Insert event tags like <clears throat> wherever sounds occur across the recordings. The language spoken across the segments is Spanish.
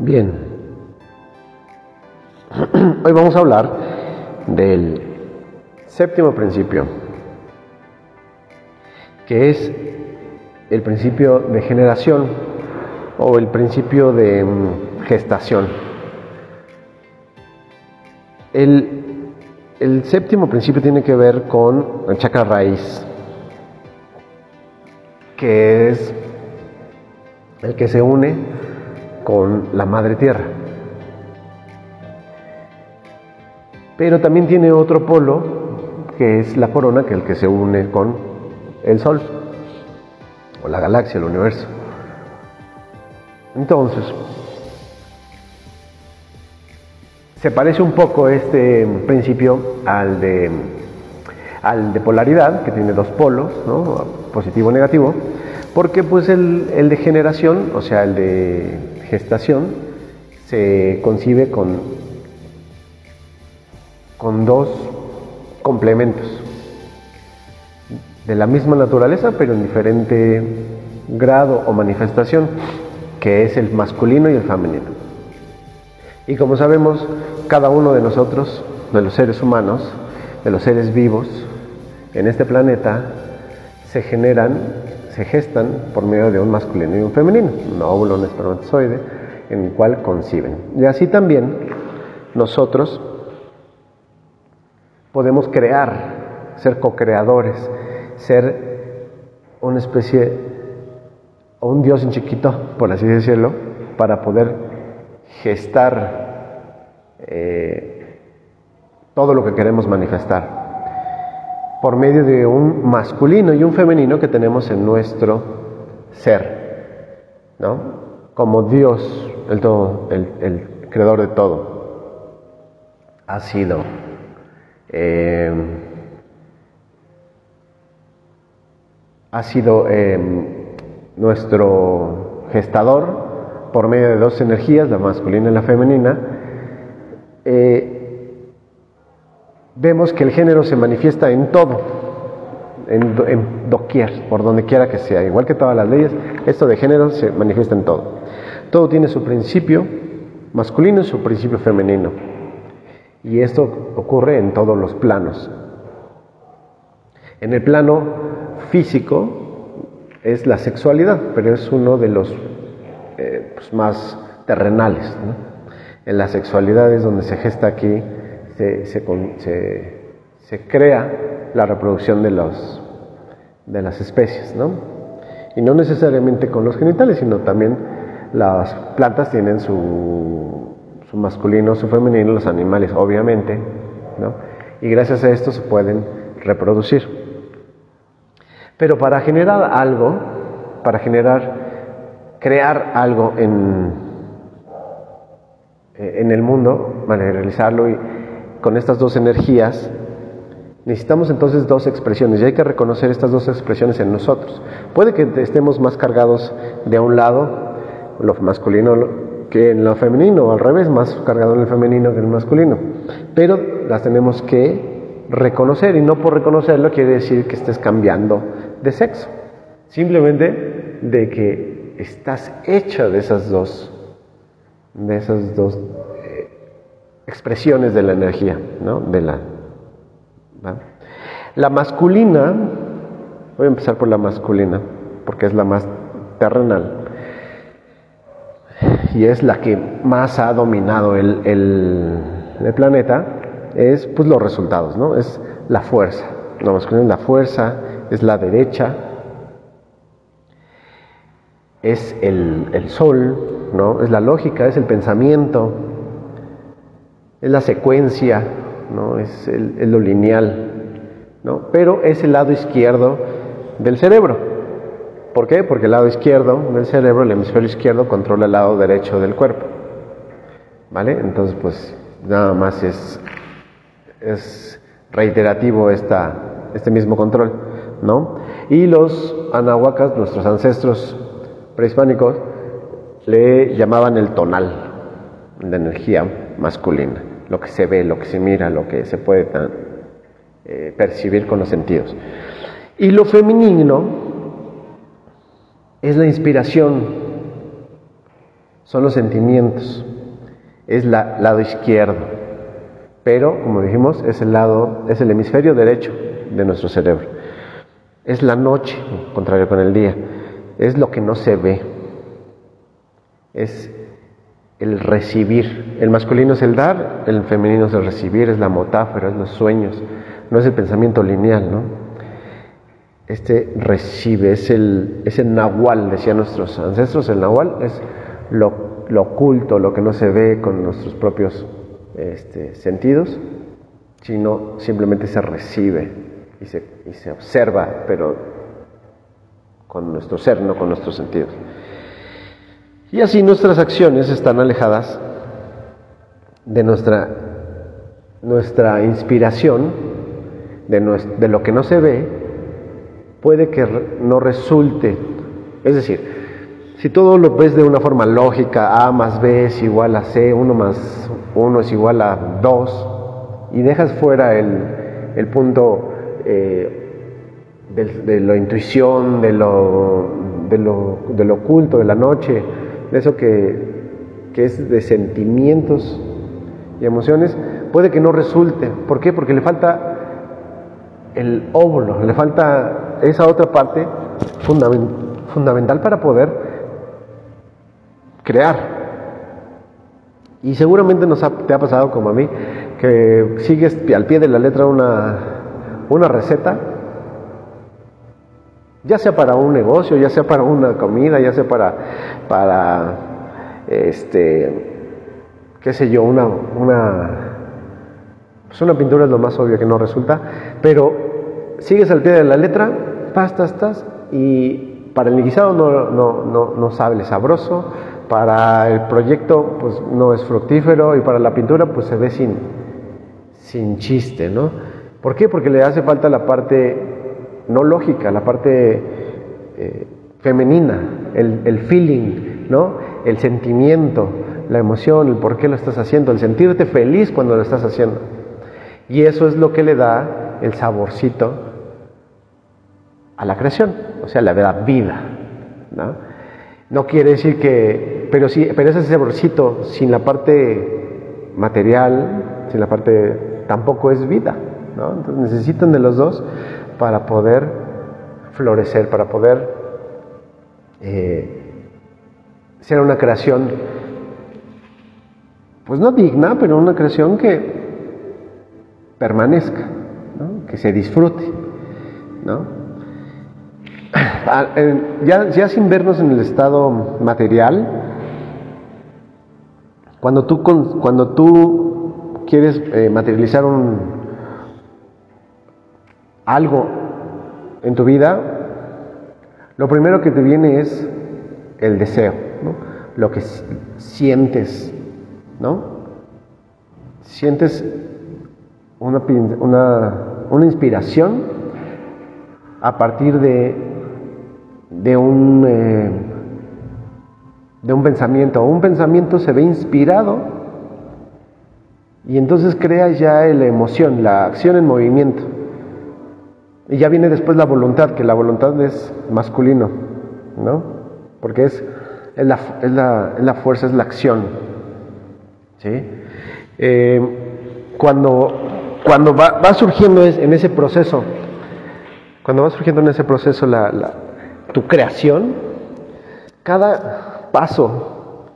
Bien. <clears throat> Hoy vamos a hablar del séptimo principio, que es el principio de generación o el principio de mm, gestación. El, el séptimo principio tiene que ver con el chakra raíz, que es el que se une con la madre tierra. Pero también tiene otro polo, que es la corona, que es el que se une con el sol, o la galaxia, el universo. Entonces, se parece un poco este principio al de, al de polaridad, que tiene dos polos, positivo y negativo, porque pues el, el de generación, o sea, el de gestación se concibe con, con dos complementos de la misma naturaleza, pero en diferente grado o manifestación, que es el masculino y el femenino. Y como sabemos, cada uno de nosotros, de los seres humanos, de los seres vivos en este planeta, se generan se gestan por medio de un masculino y un femenino, un óvulo, un espermatozoide, en el cual conciben. Y así también nosotros podemos crear, ser co-creadores, ser una especie, un Dios en chiquito, por así decirlo, para poder gestar eh, todo lo que queremos manifestar por medio de un masculino y un femenino que tenemos en nuestro ser, ¿no? Como Dios, el, todo, el, creador de todo, ha sido eh, ha sido eh, nuestro gestador por medio de dos energías, la masculina y la femenina. Eh, vemos que el género se manifiesta en todo, en, doquier, por donde quiera que sea. Igual que todas las leyes, esto de género se manifiesta en todo. Todo tiene su principio masculino y su principio femenino. Y esto ocurre en todos los planos. En el plano físico es la sexualidad, pero es uno de los eh, pues, más terrenales. En la sexualidad es donde se gesta aquí se, se, crea la reproducción de, los, de las especies, ¿no? Y no necesariamente con los genitales, sino también las plantas tienen su, su masculino, su femenino, los animales, obviamente, ¿no? Y gracias a esto se pueden reproducir. Pero para generar algo, para generar, crear algo en, en el mundo, realizarlo y con estas dos energías, necesitamos entonces dos expresiones y hay que reconocer estas dos expresiones en nosotros. Puede que estemos más cargados de un lado, lo masculino que en lo femenino, o al revés, más cargado en el femenino que en el masculino, pero las tenemos que reconocer y no por reconocerlo quiere decir que estés cambiando de sexo, simplemente de que estás hecha de esas dos, de esas dos expresiones de la energía, ¿no? De la, la masculina, voy a empezar por la masculina, porque es la más terrenal, y es la que más ha dominado el, el, planeta, es pues los resultados, ¿no? Es la fuerza. La masculina es la fuerza, es la derecha, es el, el sol, ¿no? Es la lógica, es el pensamiento, es la secuencia, ¿no? es, el, lo lineal, ¿no? pero es el lado izquierdo del cerebro. ¿Por qué? Porque el lado izquierdo del cerebro, el hemisferio izquierdo, controla el lado derecho del cuerpo. ¿Vale? Entonces, pues nada más es, es reiterativo esta, este mismo control, ¿no? Y los anahuacas, nuestros ancestros prehispánicos, le llamaban el tonal de energía masculina lo que se ve, lo que se mira, lo que se puede eh, percibir con los sentidos. Y lo femenino es la inspiración, son los sentimientos, es el lado izquierdo, pero como dijimos, es el lado, es el hemisferio derecho de nuestro cerebro. Es la noche, contrario con el día, es lo que no se ve, es el recibir. El masculino es el dar, el femenino es el recibir, es la metáfora, es los sueños, no es el pensamiento lineal, ¿no? Este recibe, es el, es el nahual, decían nuestros ancestros, el nahual es lo, lo oculto, lo que no se ve con nuestros propios este, sentidos, sino simplemente se recibe y se, y se observa, pero con nuestro ser, no con nuestros sentidos. Y así nuestras acciones están alejadas de nuestra, nuestra inspiración, de, de lo que no se ve, puede que no resulte. Es decir, si todo lo ves de una forma lógica, A más B es igual a C, 1 más 1 es igual a 2, y dejas fuera el, punto eh, de, la intuición, de lo, de, lo, de lo oculto, de la noche, de eso que, es de sentimientos y emociones, puede que no resulte. ¿Por qué? Porque le falta el óvulo, le falta esa otra parte fundamental para poder crear. Y seguramente nos te ha pasado como a mí, que sigues al pie de la letra una, una receta ya sea para un negocio, ya sea para una comida, ya sea para, para este, qué sé yo, una, una, pues una pintura es lo más obvio que no resulta, pero sigues al pie de la letra, pastas, tas, y para el guisado no, no, no, no sabe sabroso, para el proyecto pues no es fructífero y para la pintura pues se ve sin, sin chiste, ¿no? ¿Por qué? Porque le hace falta la parte no lógica, la parte eh, femenina, el, feeling, ¿no? el sentimiento, la emoción, el por qué lo estás haciendo, el sentirte feliz cuando lo estás haciendo. Y eso es lo que le da el saborcito a la creación, o sea, le da vida. ¿no? no quiere decir que, pero sí, pero ese saborcito sin la parte material, sin la parte, tampoco es vida. ¿no? Entonces necesitan de los dos para poder florecer, para poder eh, ser una creación, pues no digna, pero una creación que permanezca, que se disfrute. Ah, ya, sin vernos en el estado material, cuando tú, cuando tú quieres eh, materializar un, algo en tu vida, lo primero que te viene es el deseo, lo que sientes, ¿no? Sientes una, una, inspiración a partir de, de, un, eh, de un pensamiento. Un pensamiento se ve inspirado y entonces crea ya la emoción, la acción en movimiento. Y ya viene después la voluntad, que la voluntad es masculino, ¿no? Porque es, es, la, es, la, es la, fuerza, es la acción. ¿sí? Eh, cuando cuando va, va, surgiendo en ese proceso, cuando va surgiendo en ese proceso la, la, tu creación, cada paso,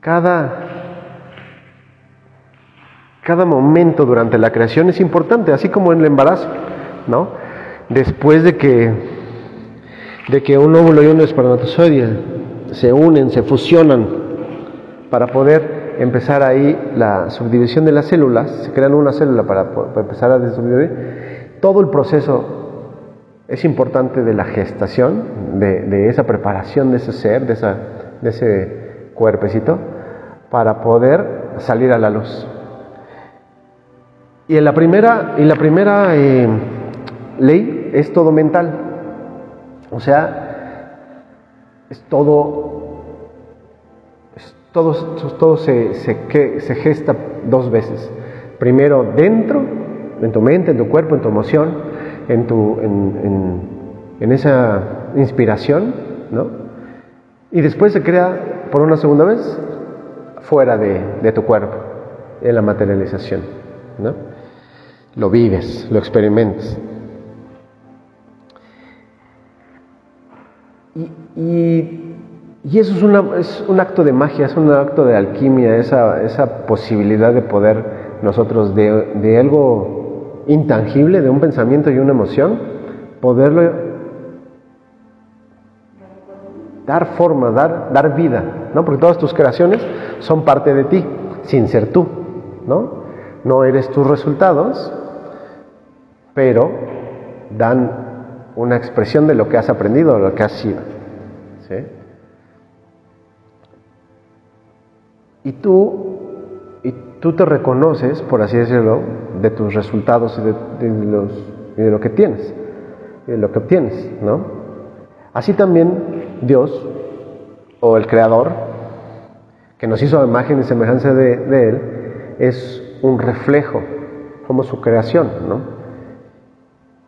cada, cada momento durante la creación es importante, así como en el embarazo. ¿No? Después de que, de que un óvulo y un espermatozoide se unen, se fusionan para poder empezar ahí la subdivisión de las células, se crean una célula para, empezar a subdividir, todo el proceso es importante de la gestación, de, esa preparación de ese ser, de, esa, de ese cuerpecito, para poder salir a la luz. Y en la primera, y la primera eh, ley es todo mental. O sea, es todo, todo, todo se, se, gesta dos veces. Primero dentro, en tu mente, en tu cuerpo, en tu emoción, en, tu, en, en, esa inspiración, ¿no? Y después se crea por una segunda vez fuera de, tu cuerpo, en la materialización. ¿no? Lo vives, lo experimentas. Y, eso es, un acto de magia, es un acto de alquimia, esa, posibilidad de poder nosotros de, de algo intangible, de un pensamiento y una emoción, poderlo dar forma, dar, dar vida, ¿no? Porque todas tus creaciones son parte de ti, sin ser tú, ¿no? No eres tus resultados, pero dan una expresión de lo que has aprendido, de lo que has sido. ¿sí? Y tú, y tú te reconoces, por así decirlo, de tus resultados y de, los, y de lo que tienes, y de lo que obtienes, ¿no? Así también Dios, o el Creador, que nos hizo a imagen y semejanza de, Él, es un reflejo, como su creación, ¿no?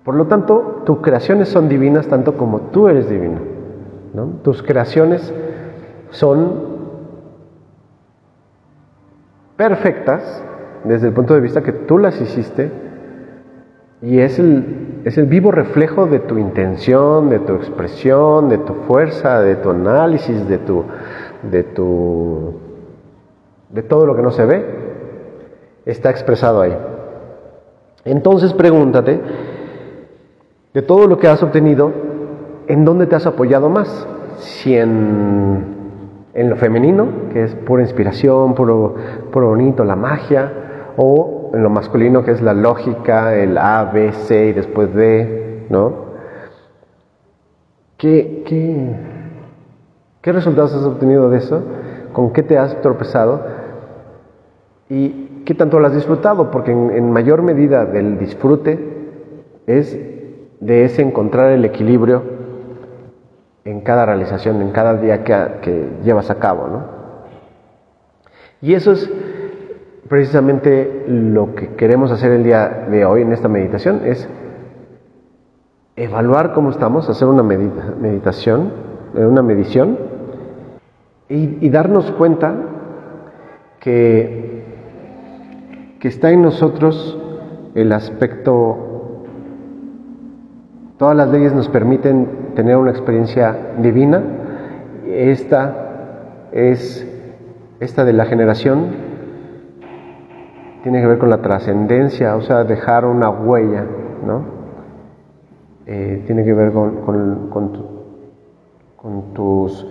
Por lo tanto, tus creaciones son divinas tanto como tú eres divino. ¿no? Tus creaciones son perfectas desde el punto de vista que tú las hiciste y es el, es el vivo reflejo de tu intención, de tu expresión, de tu fuerza, de tu análisis, de tu, de tu, de todo lo que no se ve, está expresado ahí. Entonces pregúntate, de todo lo que has obtenido, ¿en dónde te has apoyado más? Si en, en lo femenino, que es pura inspiración, puro, puro bonito, la magia, o en lo masculino que es la lógica, el A, B, C y después D, ¿no? ¿Qué, qué, qué resultados has obtenido de eso? ¿Con qué te has tropezado? ¿Y qué tanto lo has disfrutado? Porque en, mayor medida del disfrute es de ese encontrar el equilibrio en cada realización, en cada día que, que llevas a cabo, ¿no? Y eso es precisamente lo que queremos hacer el día de hoy en esta meditación es evaluar cómo estamos, hacer una meditación, eh, una medición y, darnos cuenta que, que está en nosotros el aspecto, todas las leyes nos permiten tener una experiencia divina, esta es esta de la generación tiene que ver con la trascendencia, o sea, dejar una huella, ¿no? Eh, tiene que ver con, con, tus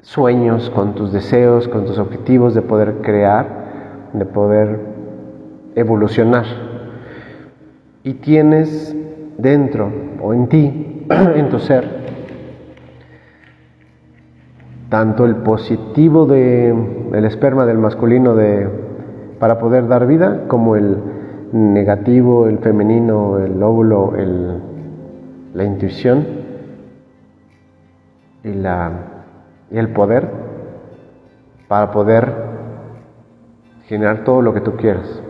sueños, con tus deseos, con tus objetivos de poder crear, de poder evolucionar. Y tienes dentro o en ti, <clears throat> en tu ser, tanto el positivo de el esperma del masculino de para poder dar vida, como el negativo, el femenino, el óvulo, el, la intuición y, la, y el poder para poder generar todo lo que tú quieras.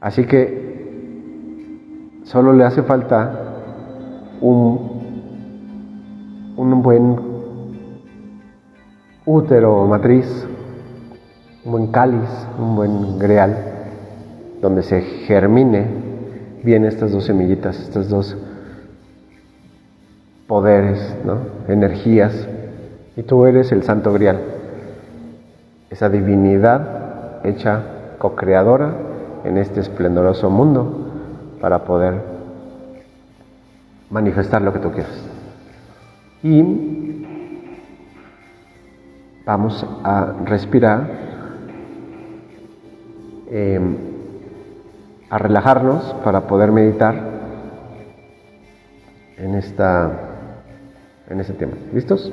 Así que solo le hace falta un, un buen útero o matriz un buen cáliz, un buen greal, donde se germine bien estas dos semillitas, estos dos poderes, energías, y tú eres el santo grial, esa divinidad hecha co-creadora en este esplendoroso mundo para poder manifestar lo que tú quieras. Y vamos a respirar Em, a relajarnos para poder meditar en, esta, en este tema. ¿Listos?